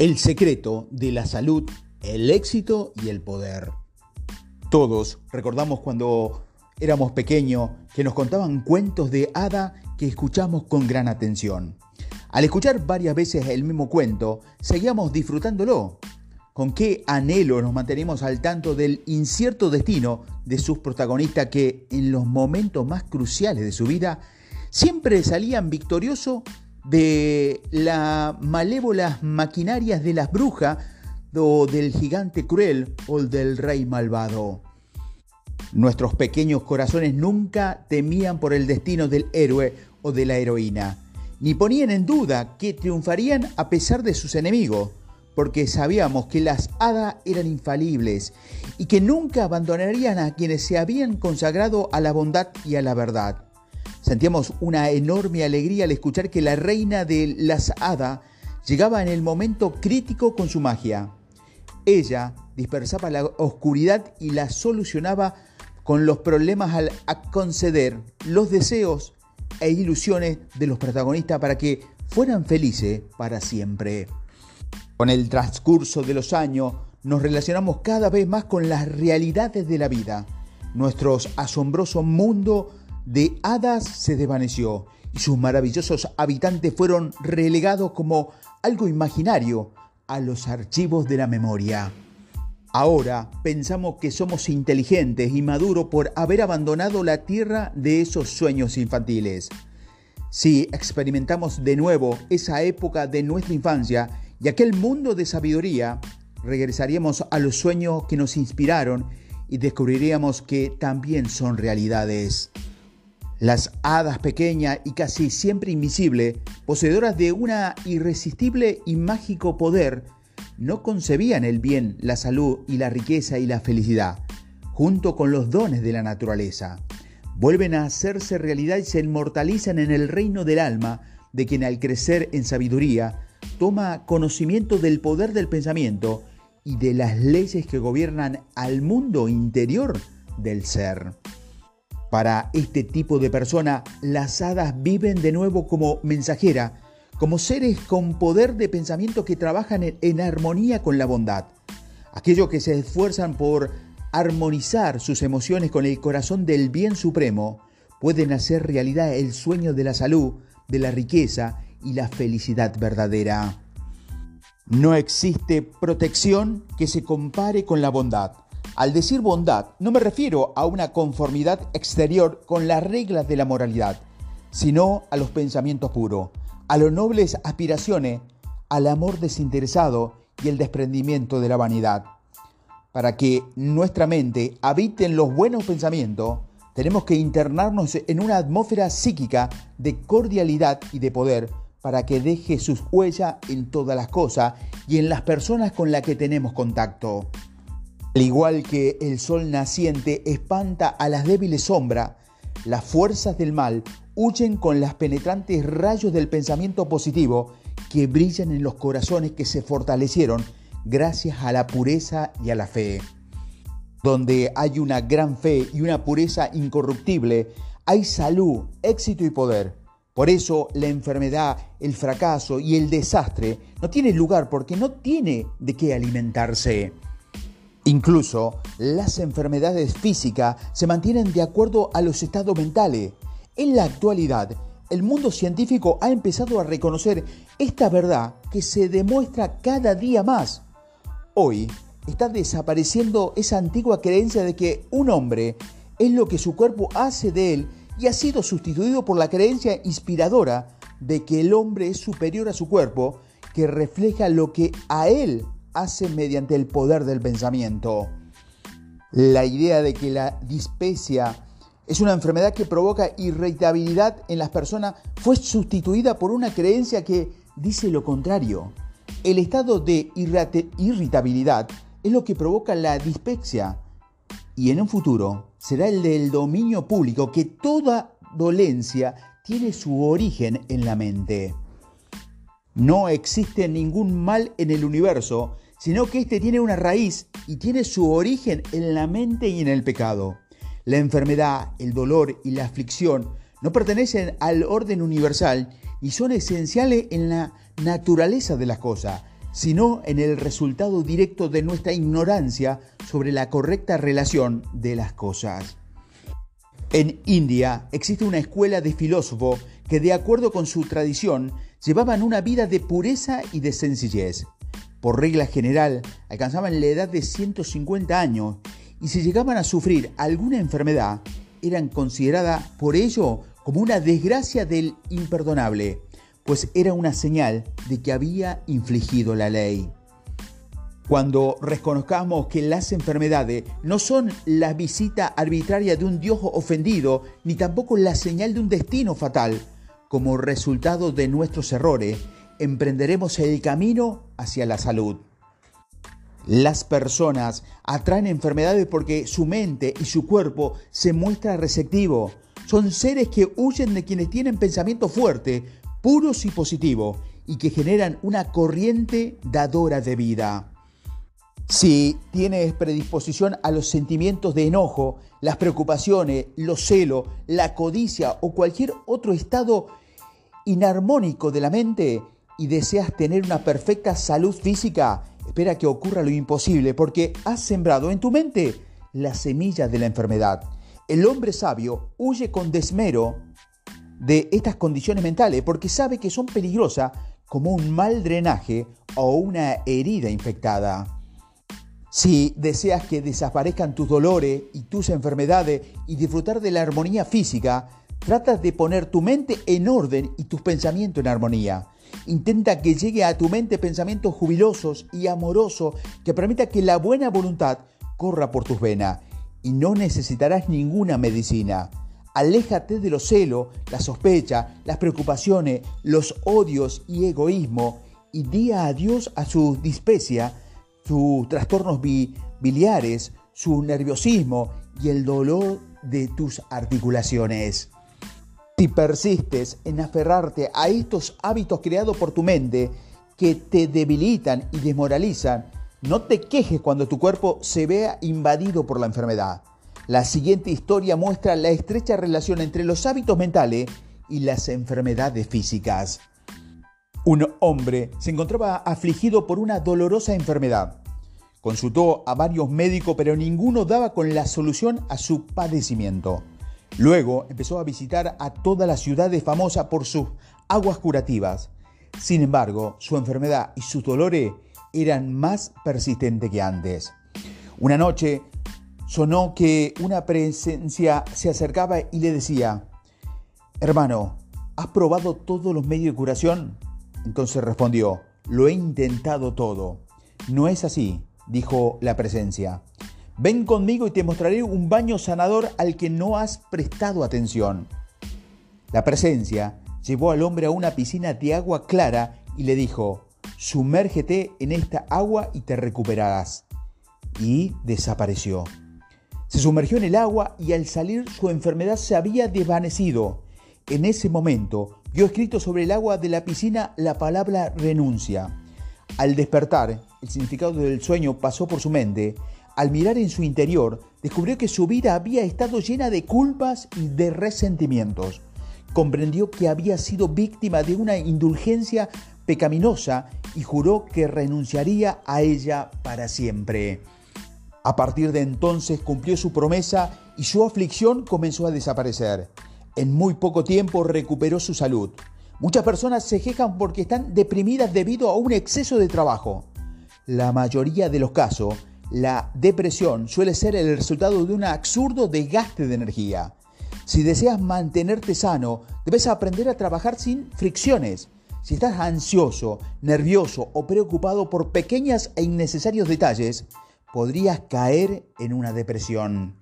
El secreto de la salud, el éxito y el poder. Todos recordamos cuando éramos pequeños que nos contaban cuentos de hada que escuchamos con gran atención. Al escuchar varias veces el mismo cuento, seguíamos disfrutándolo. Con qué anhelo nos mantenemos al tanto del incierto destino de sus protagonistas que en los momentos más cruciales de su vida siempre salían victoriosos de las malévolas maquinarias de las brujas o del gigante cruel o del rey malvado. Nuestros pequeños corazones nunca temían por el destino del héroe o de la heroína, ni ponían en duda que triunfarían a pesar de sus enemigos, porque sabíamos que las hadas eran infalibles y que nunca abandonarían a quienes se habían consagrado a la bondad y a la verdad. Sentíamos una enorme alegría al escuchar que la reina de las hadas llegaba en el momento crítico con su magia. Ella dispersaba la oscuridad y la solucionaba con los problemas al conceder los deseos e ilusiones de los protagonistas para que fueran felices para siempre. Con el transcurso de los años nos relacionamos cada vez más con las realidades de la vida. Nuestro asombroso mundo de hadas se desvaneció y sus maravillosos habitantes fueron relegados como algo imaginario a los archivos de la memoria. Ahora pensamos que somos inteligentes y maduros por haber abandonado la tierra de esos sueños infantiles. Si experimentamos de nuevo esa época de nuestra infancia y aquel mundo de sabiduría, regresaríamos a los sueños que nos inspiraron y descubriríamos que también son realidades. Las hadas pequeñas y casi siempre invisibles, poseedoras de una irresistible y mágico poder, no concebían el bien, la salud y la riqueza y la felicidad, junto con los dones de la naturaleza. Vuelven a hacerse realidad y se inmortalizan en el reino del alma, de quien al crecer en sabiduría, toma conocimiento del poder del pensamiento y de las leyes que gobiernan al mundo interior del ser. Para este tipo de persona, las hadas viven de nuevo como mensajera, como seres con poder de pensamiento que trabajan en, armonía con la bondad. Aquellos que se esfuerzan por armonizar sus emociones con el corazón del bien supremo, pueden hacer realidad el sueño de la salud, de la riqueza y la felicidad verdadera. No existe protección que se compare con la bondad. Al decir bondad, no me refiero a una conformidad exterior con las reglas de la moralidad, sino a los pensamientos puros, a las nobles aspiraciones, al amor desinteresado y el desprendimiento de la vanidad. Para que nuestra mente habite en los buenos pensamientos, tenemos que internarnos en una atmósfera psíquica de cordialidad y de poder para que deje sus huellas en todas las cosas y en las personas con las que tenemos contacto. Al igual que el sol naciente espanta a las débiles sombras, las fuerzas del mal huyen con las penetrantes rayos del pensamiento positivo que brillan en los corazones que se fortalecieron gracias a la pureza y a la fe. Donde hay una gran fe y una pureza incorruptible, hay salud, éxito y poder. Por eso la enfermedad, el fracaso y el desastre no tienen lugar porque no tiene de qué alimentarse. Incluso las enfermedades físicas se mantienen de acuerdo a los estados mentales. En la actualidad, el mundo científico ha empezado a reconocer esta verdad que se demuestra cada día más. Hoy está desapareciendo esa antigua creencia de que un hombre es lo que su cuerpo hace de él y ha sido sustituido por la creencia inspiradora de que el hombre es superior a su cuerpo, que refleja lo que a él hace mediante el poder del pensamiento. La idea de que la dispecia es una enfermedad que provoca irritabilidad en las personas fue sustituida por una creencia que dice lo contrario. El estado de irritabilidad es lo que provoca la dispepsia y en un futuro será el del dominio público que toda dolencia tiene su origen en la mente. No existe ningún mal en el universo, sino que éste tiene una raíz y tiene su origen en la mente y en el pecado. La enfermedad, el dolor y la aflicción no pertenecen al orden universal y son esenciales en la naturaleza de las cosas. sino en el resultado directo de nuestra ignorancia sobre la correcta relación de las cosas. En India existe una escuela de filósofos que de acuerdo con su tradición llevaban una vida de pureza y de sencillez. Por regla general, alcanzaban la edad de 150 años y si llegaban a sufrir alguna enfermedad, eran consideradas por ello como una desgracia del imperdonable, pues era una señal de que había infligido la ley. Cuando reconozcamos que las enfermedades no son la visita arbitraria de un Dios ofendido, ni tampoco la señal de un destino fatal, como resultado de nuestros errores, emprenderemos el camino hacia la salud. Las personas atraen enfermedades porque su mente y su cuerpo se muestra receptivo. Son seres que huyen de quienes tienen pensamiento fuerte, puros y positivos, y que generan una corriente dadora de vida. Si tienes predisposición a los sentimientos de enojo, las preocupaciones, los celos, la codicia o cualquier otro estado inarmónico de la mente y deseas tener una perfecta salud física, espera que ocurra lo imposible porque has sembrado en tu mente la semilla de la enfermedad. El hombre sabio huye con desmero de estas condiciones mentales porque sabe que son peligrosas como un mal drenaje o una herida infectada. Si deseas que desaparezcan tus dolores y tus enfermedades y disfrutar de la armonía física, trata de poner tu mente en orden y tus pensamientos en armonía. Intenta que llegue a tu mente pensamientos jubilosos y amorosos que permita que la buena voluntad corra por tus venas y no necesitarás ninguna medicina. Aléjate de los celos, la sospecha, las preocupaciones, los odios y egoísmo y di a Dios a su dispecia, sus trastornos biliares, su nerviosismo y el dolor de tus articulaciones. Si persistes en aferrarte a estos hábitos creados por tu mente que te debilitan y desmoralizan, no te quejes cuando tu cuerpo se vea invadido por la enfermedad. La siguiente historia muestra la estrecha relación entre los hábitos mentales y las enfermedades físicas. Un hombre se encontraba afligido por una dolorosa enfermedad. Consultó a varios médicos, pero ninguno daba con la solución a su padecimiento. Luego empezó a visitar a todas las ciudades famosas por sus aguas curativas. Sin embargo, su enfermedad y sus dolores eran más persistentes que antes. Una noche sonó que una presencia se acercaba y le decía, Hermano, ¿has probado todos los medios de curación? Entonces respondió, lo he intentado todo. No es así, dijo la presencia. Ven conmigo y te mostraré un baño sanador al que no has prestado atención. La presencia llevó al hombre a una piscina de agua clara y le dijo, sumérgete en esta agua y te recuperarás. Y desapareció. Se sumergió en el agua y al salir su enfermedad se había desvanecido. En ese momento vio escrito sobre el agua de la piscina la palabra renuncia. Al despertar, el significado del sueño pasó por su mente al mirar en su interior, descubrió que su vida había estado llena de culpas y de resentimientos. Comprendió que había sido víctima de una indulgencia pecaminosa y juró que renunciaría a ella para siempre. A partir de entonces cumplió su promesa y su aflicción comenzó a desaparecer. En muy poco tiempo recuperó su salud. Muchas personas se quejan porque están deprimidas debido a un exceso de trabajo. La mayoría de los casos la depresión suele ser el resultado de un absurdo desgaste de energía. Si deseas mantenerte sano, debes aprender a trabajar sin fricciones. Si estás ansioso, nervioso o preocupado por pequeños e innecesarios detalles, podrías caer en una depresión.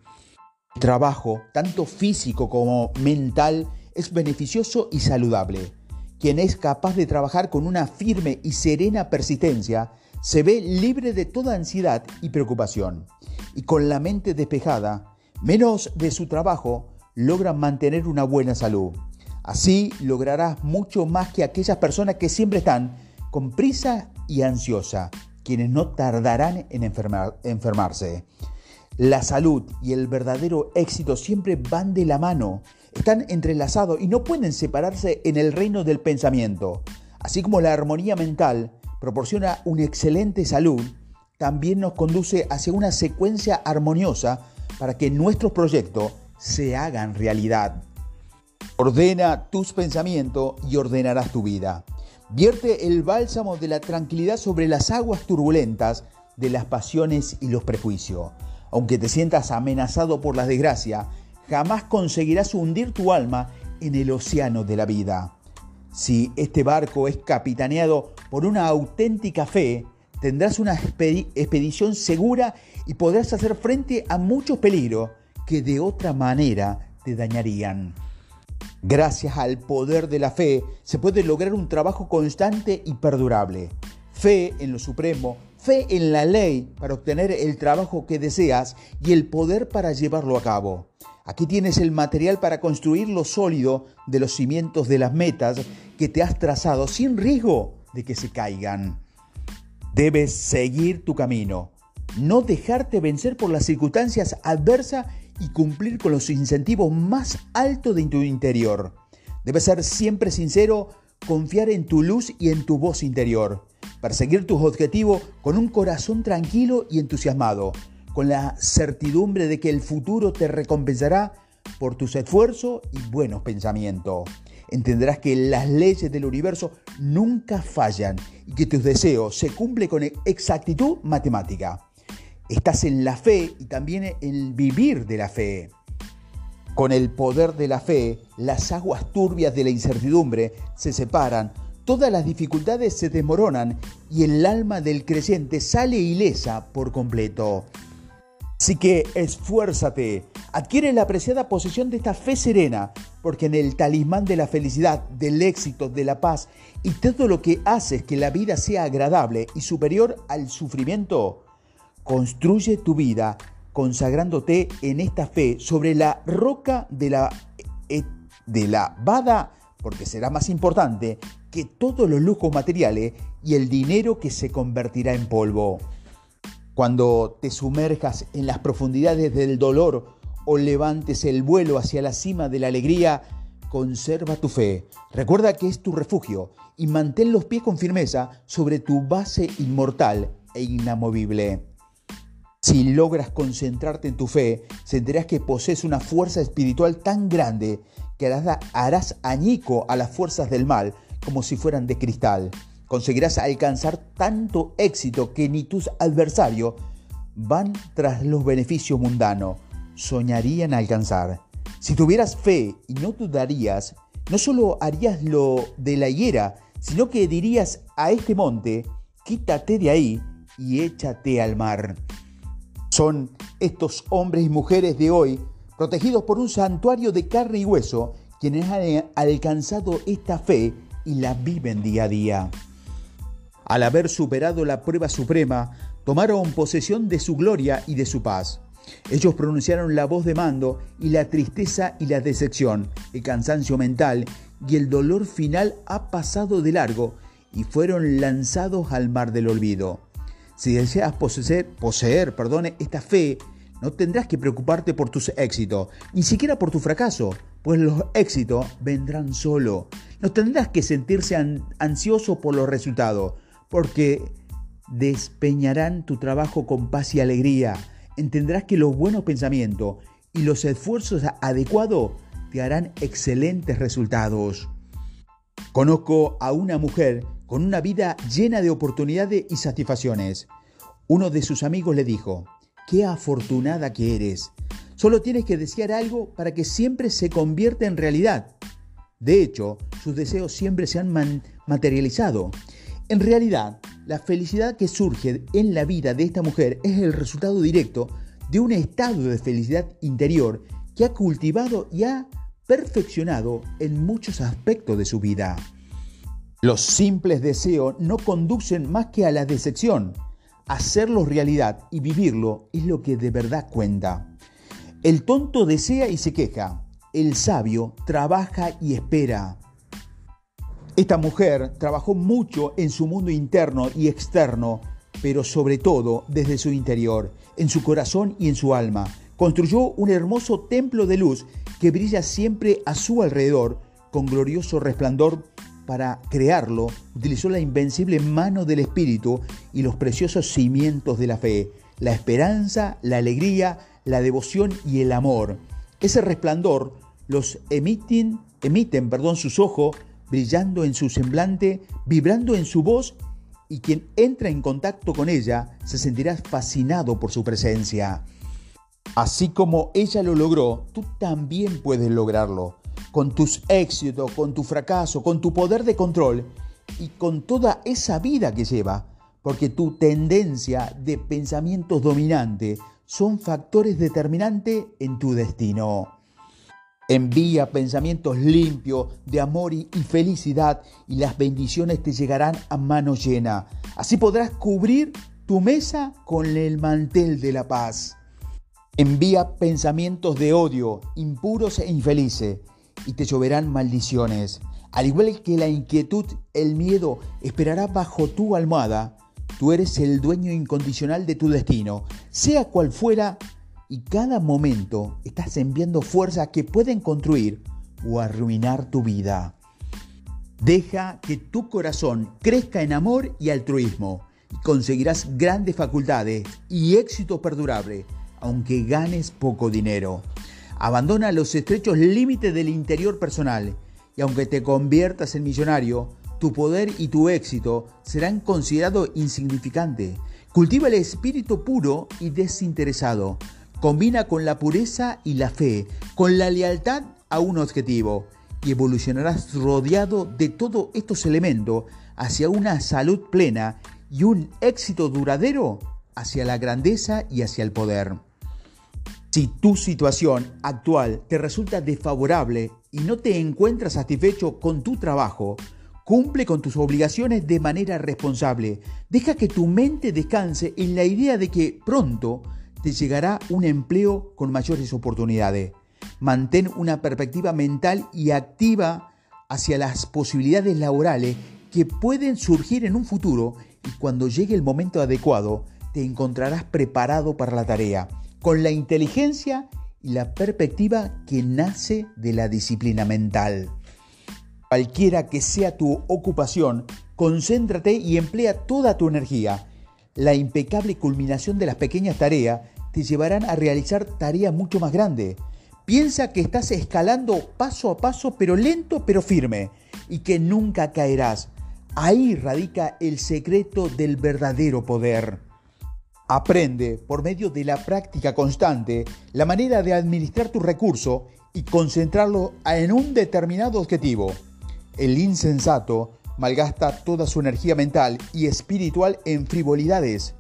El trabajo, tanto físico como mental, es beneficioso y saludable. Quien es capaz de trabajar con una firme y serena persistencia se ve libre de toda ansiedad y preocupación y con la mente despejada, menos de su trabajo, logra mantener una buena salud. Así lograrás mucho más que aquellas personas que siempre están con prisa y ansiosa, quienes no tardarán en enfermarse. La salud y el verdadero éxito siempre van de la mano, están entrelazados y no pueden separarse en el reino del pensamiento. Así como la armonía mental proporciona una excelente salud, también nos conduce hacia una secuencia armoniosa para que nuestros proyectos se hagan realidad. Ordena tus pensamientos y ordenarás tu vida. Vierte el bálsamo de la tranquilidad sobre las aguas turbulentas de las pasiones y los prejuicios. Aunque te sientas amenazado por la desgracia, jamás conseguirás hundir tu alma en el océano de la vida. Si este barco es capitaneado por una auténtica fe, tendrás una expedición segura y podrás hacer frente a muchos peligros que de otra manera te dañarían. Gracias al poder de la fe se puede lograr un trabajo constante y perdurable. Fe en lo supremo, fe en la ley para obtener el trabajo que deseas y el poder para llevarlo a cabo. Aquí tienes el material para construir lo sólido de los cimientos de las metas que te has trazado sin riesgo de que se caigan. Debes seguir tu camino, no dejarte vencer por las circunstancias adversas y cumplir con los incentivos más altos de tu interior. Debes ser siempre sincero, confiar en tu luz y en tu voz interior. Perseguir tus objetivos con un corazón tranquilo y entusiasmado, con la certidumbre de que el futuro te recompensará por tus esfuerzos y buenos pensamientos entenderás que las leyes del universo nunca fallan y que tus deseos se cumplen con exactitud matemática. Estás en la fe y también en el vivir de la fe. Con el poder de la fe, las aguas turbias de la incertidumbre se separan, todas las dificultades se desmoronan y el alma del creyente sale ilesa por completo. Así que esfuérzate, adquiere la apreciada posesión de esta fe serena, porque en el talismán de la felicidad, del éxito, de la paz y todo lo que hace que la vida sea agradable y superior al sufrimiento, construye tu vida consagrándote en esta fe sobre la roca de la, eh, de la Bada, porque será más importante que todos los lujos materiales y el dinero que se convertirá en polvo. Cuando te sumerjas en las profundidades del dolor o levantes el vuelo hacia la cima de la alegría, conserva tu fe. Recuerda que es tu refugio y mantén los pies con firmeza sobre tu base inmortal e inamovible. Si logras concentrarte en tu fe, sentirás que posees una fuerza espiritual tan grande que harás añico a las fuerzas del mal como si fueran de cristal conseguirás alcanzar tanto éxito que ni tus adversarios van tras los beneficios mundanos, soñarían alcanzar. Si tuvieras fe y no dudarías, no solo harías lo de la higuera, sino que dirías a este monte, quítate de ahí y échate al mar. Son estos hombres y mujeres de hoy, protegidos por un santuario de carne y hueso, quienes han alcanzado esta fe y la viven día a día. Al haber superado la prueba suprema, tomaron posesión de su gloria y de su paz. Ellos pronunciaron la voz de mando y la tristeza y la decepción, el cansancio mental y el dolor final ha pasado de largo y fueron lanzados al mar del olvido. Si deseas poseer, poseer perdone, esta fe, no tendrás que preocuparte por tus éxitos, ni siquiera por tu fracaso, pues los éxitos vendrán solo. No tendrás que sentirse ansioso por los resultados porque despeñarán tu trabajo con paz y alegría. Entenderás que los buenos pensamientos y los esfuerzos adecuados te harán excelentes resultados. Conozco a una mujer con una vida llena de oportunidades y satisfacciones. Uno de sus amigos le dijo, qué afortunada que eres. Solo tienes que desear algo para que siempre se convierta en realidad. De hecho, sus deseos siempre se han materializado en realidad, la felicidad que surge en la vida de esta mujer es el resultado directo de un estado de felicidad interior que ha cultivado y ha perfeccionado en muchos aspectos de su vida. Los simples deseos no conducen más que a la decepción. Hacerlo realidad y vivirlo es lo que de verdad cuenta. El tonto desea y se queja. El sabio trabaja y espera. Esta mujer trabajó mucho en su mundo interno y externo, pero sobre todo desde su interior, en su corazón y en su alma. Construyó un hermoso templo de luz que brilla siempre a su alrededor con glorioso resplandor para crearlo, utilizó la invencible mano del Espíritu y los preciosos cimientos de la fe, la esperanza, la alegría, la devoción y el amor. Ese resplandor los emiten, emiten perdón, sus ojos, brillando en su semblante, vibrando en su voz, y quien entra en contacto con ella se sentirá fascinado por su presencia. Así como ella lo logró, tú también puedes lograrlo. Con tus éxitos, con tu fracaso, con tu poder de control y con toda esa vida que lleva. Porque tu tendencia de pensamientos dominante son factores determinantes en tu destino. Envía pensamientos limpios de amor y, felicidad y las bendiciones te llegarán a mano llena. Así podrás cubrir tu mesa con el mantel de la paz. Envía pensamientos de odio, impuros e infelices, y te lloverán maldiciones. Al igual que la inquietud, el miedo esperará bajo tu almohada. Tú eres el dueño incondicional de tu destino, sea cual fuera y cada momento estás enviando fuerzas que pueden construir o arruinar tu vida. Deja que tu corazón crezca en amor y altruismo y conseguirás grandes facultades y éxito perdurable, aunque ganes poco dinero. Abandona los estrechos límites del interior personal y aunque te conviertas en millonario, tu poder y tu éxito serán considerados insignificantes. Cultiva el espíritu puro y desinteresado Combina con la pureza y la fe, con la lealtad a un objetivo y evolucionarás rodeado de todos estos elementos hacia una salud plena y un éxito duradero hacia la grandeza y hacia el poder. Si tu situación actual te resulta desfavorable y no te encuentras satisfecho con tu trabajo, cumple con tus obligaciones de manera responsable. Deja que tu mente descanse en la idea de que pronto te llegará un empleo con mayores oportunidades. Mantén una perspectiva mental y activa hacia las posibilidades laborales que pueden surgir en un futuro y cuando llegue el momento adecuado te encontrarás preparado para la tarea, con la inteligencia y la perspectiva que nace de la disciplina mental. Cualquiera que sea tu ocupación, concéntrate y emplea toda tu energía la impecable culminación de las pequeñas tareas te llevarán a realizar tareas mucho más grandes. Piensa que estás escalando paso a paso, pero lento, pero firme, y que nunca caerás. Ahí radica el secreto del verdadero poder. Aprende, por medio de la práctica constante, la manera de administrar tu recurso y concentrarlo en un determinado objetivo. El insensato malgasta toda su energía mental y espiritual en frivolidades,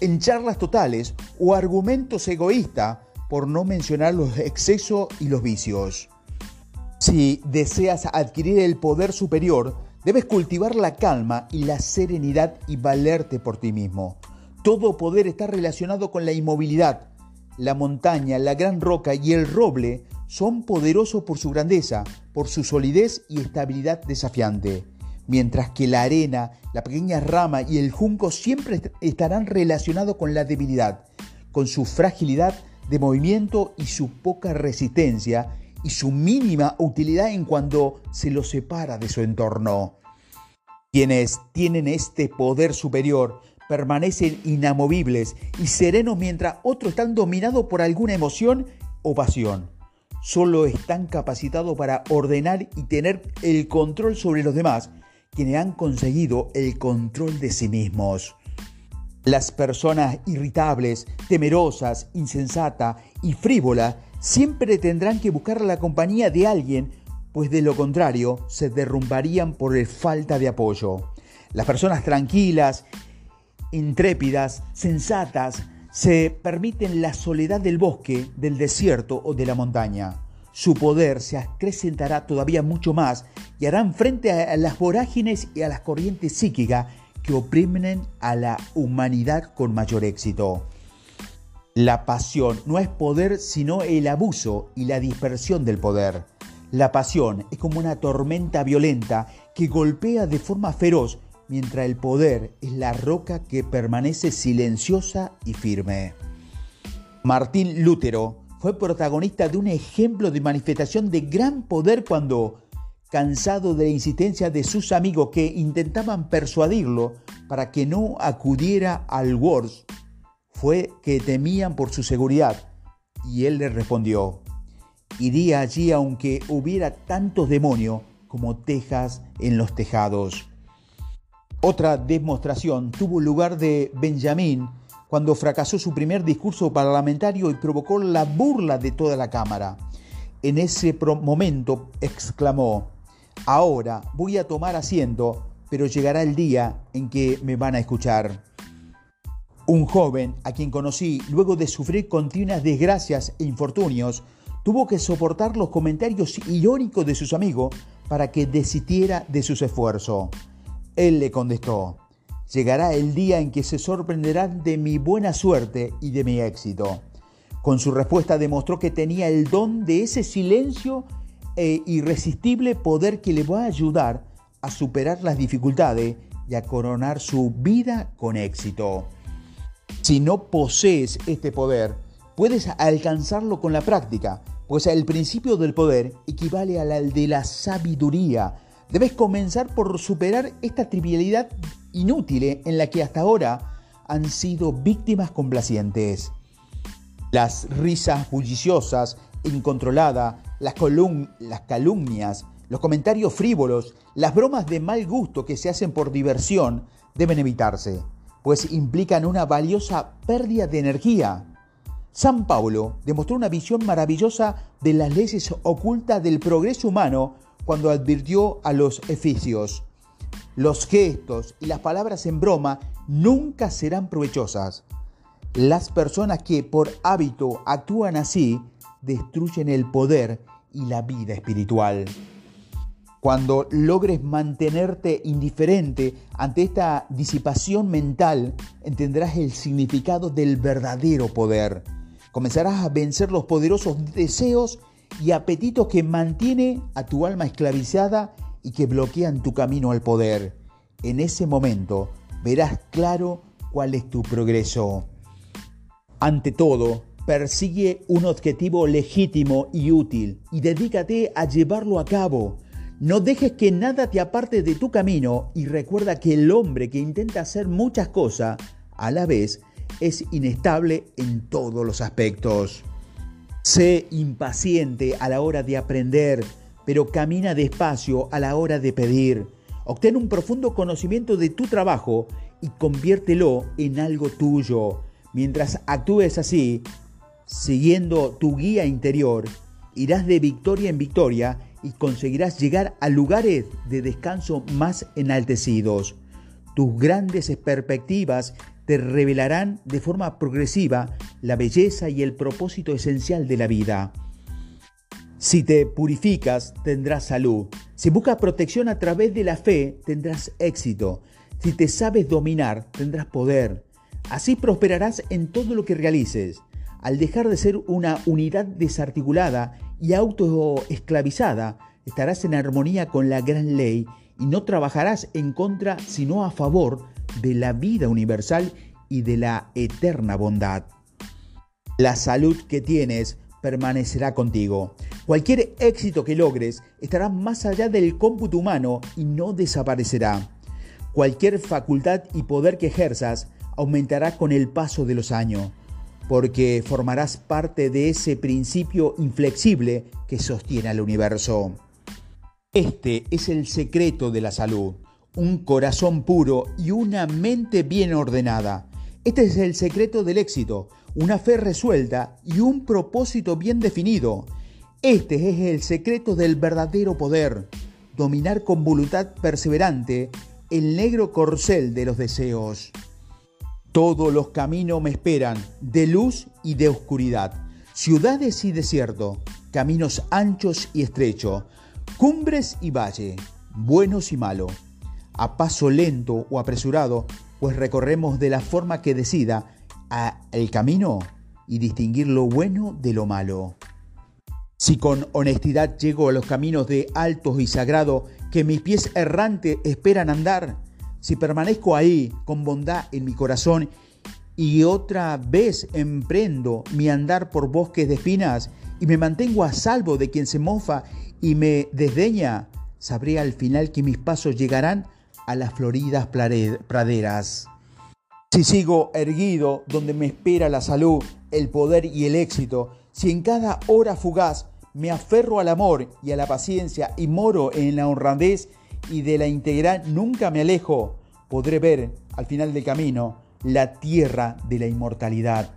en charlas totales o argumentos egoístas, por no mencionar los excesos y los vicios. Si deseas adquirir el poder superior, debes cultivar la calma y la serenidad y valerte por ti mismo. Todo poder está relacionado con la inmovilidad. La montaña, la gran roca y el roble son poderosos por su grandeza, por su solidez y estabilidad desafiante mientras que la arena, la pequeña rama y el junco siempre estarán relacionados con la debilidad, con su fragilidad de movimiento y su poca resistencia y su mínima utilidad en cuando se los separa de su entorno. Quienes tienen este poder superior permanecen inamovibles y serenos mientras otros están dominados por alguna emoción o pasión. Solo están capacitados para ordenar y tener el control sobre los demás quienes han conseguido el control de sí mismos. Las personas irritables, temerosas, insensatas y frívolas siempre tendrán que buscar la compañía de alguien, pues de lo contrario se derrumbarían por falta de apoyo. Las personas tranquilas, intrépidas, sensatas, se permiten la soledad del bosque, del desierto o de la montaña su poder se acrecentará todavía mucho más y harán frente a las vorágines y a las corrientes psíquicas que oprimen a la humanidad con mayor éxito. La pasión no es poder sino el abuso y la dispersión del poder. La pasión es como una tormenta violenta que golpea de forma feroz mientras el poder es la roca que permanece silenciosa y firme. Martín Lutero fue protagonista de un ejemplo de manifestación de gran poder cuando cansado de la insistencia de sus amigos que intentaban persuadirlo para que no acudiera al Wars, fue que temían por su seguridad. Y él le respondió, iría allí aunque hubiera tantos demonios como tejas en los tejados. Otra demostración tuvo lugar de Benjamín cuando fracasó su primer discurso parlamentario y provocó la burla de toda la Cámara. En ese momento exclamó, ahora voy a tomar asiento, pero llegará el día en que me van a escuchar. Un joven a quien conocí luego de sufrir continuas desgracias e infortunios, tuvo que soportar los comentarios irónicos de sus amigos para que desistiera de sus esfuerzos. Él le contestó, llegará el día en que se sorprenderán de mi buena suerte y de mi éxito. Con su respuesta demostró que tenía el don de ese silencio e irresistible poder que le va a ayudar a superar las dificultades y a coronar su vida con éxito. Si no posees este poder, puedes alcanzarlo con la práctica, pues el principio del poder equivale al de la sabiduría. Debes comenzar por superar esta trivialidad inútil en la que hasta ahora han sido víctimas complacientes. Las risas bulliciosas incontroladas, las, las calumnias, los comentarios frívolos, las bromas de mal gusto que se hacen por diversión deben evitarse, pues implican una valiosa pérdida de energía. San Pablo demostró una visión maravillosa de las leyes ocultas del progreso humano cuando advirtió a los efesios, los gestos y las palabras en broma nunca serán provechosas. Las personas que por hábito actúan así destruyen el poder y la vida espiritual. Cuando logres mantenerte indiferente ante esta disipación mental, entenderás el significado del verdadero poder. Comenzarás a vencer los poderosos deseos y apetitos que mantiene a tu alma esclavizada y que bloquean tu camino al poder. En ese momento verás claro cuál es tu progreso. Ante todo, persigue un objetivo legítimo y útil y dedícate a llevarlo a cabo. No dejes que nada te aparte de tu camino y recuerda que el hombre que intenta hacer muchas cosas a la vez es inestable en todos los aspectos. Sé impaciente a la hora de aprender pero camina despacio a la hora de pedir. Obtén un profundo conocimiento de tu trabajo y conviértelo en algo tuyo. Mientras actúes así, siguiendo tu guía interior, irás de victoria en victoria y conseguirás llegar a lugares de descanso más enaltecidos. Tus grandes perspectivas te revelarán de forma progresiva la belleza y el propósito esencial de la vida. Si te purificas, tendrás salud. Si buscas protección a través de la fe, tendrás éxito. Si te sabes dominar, tendrás poder. Así prosperarás en todo lo que realices. Al dejar de ser una unidad desarticulada y autoesclavizada, estarás en armonía con la gran ley y no trabajarás en contra, sino a favor de la vida universal y de la eterna bondad. La salud que tienes permanecerá contigo. Cualquier éxito que logres estará más allá del cómputo humano y no desaparecerá. Cualquier facultad y poder que ejerzas aumentará con el paso de los años, porque formarás parte de ese principio inflexible que sostiene al universo. Este es el secreto de la salud, un corazón puro y una mente bien ordenada. Este es el secreto del éxito, una fe resuelta y un propósito bien definido. Este es el secreto del verdadero poder, dominar con voluntad perseverante el negro corcel de los deseos. Todos los caminos me esperan, de luz y de oscuridad, ciudades y desierto, caminos anchos y estrechos, cumbres y valle, buenos y malos, a paso lento o apresurado, pues recorremos de la forma que decida el camino y distinguir lo bueno de lo malo. Si con honestidad llego a los caminos de altos y sagrados que mis pies errantes esperan andar, si permanezco ahí con bondad en mi corazón y otra vez emprendo mi andar por bosques de espinas y me mantengo a salvo de quien se mofa y me desdeña, sabré al final que mis pasos llegarán a las floridas praderas. Si sigo erguido donde me espera la salud, el poder y el éxito, si en cada hora fugaz me aferro al amor y a la paciencia y moro en la honradez y de la integridad nunca me alejo, podré ver al final del camino la tierra de la inmortalidad.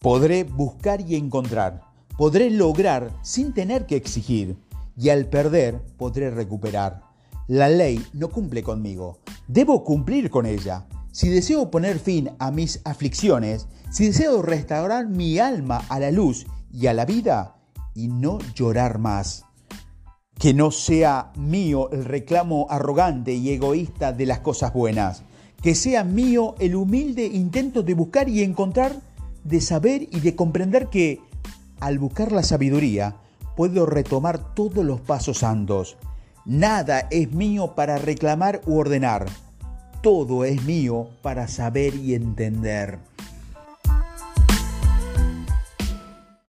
Podré buscar y encontrar, podré lograr sin tener que exigir, y al perder podré recuperar. La ley no cumple conmigo, debo cumplir con ella. Si deseo poner fin a mis aflicciones, si deseo restaurar mi alma a la luz y a la vida, y no llorar más. Que no sea mío el reclamo arrogante y egoísta de las cosas buenas. Que sea mío el humilde intento de buscar y encontrar, de saber y de comprender que, al buscar la sabiduría, puedo retomar todos los pasos santos. Nada es mío para reclamar u ordenar todo es mío para saber y entender.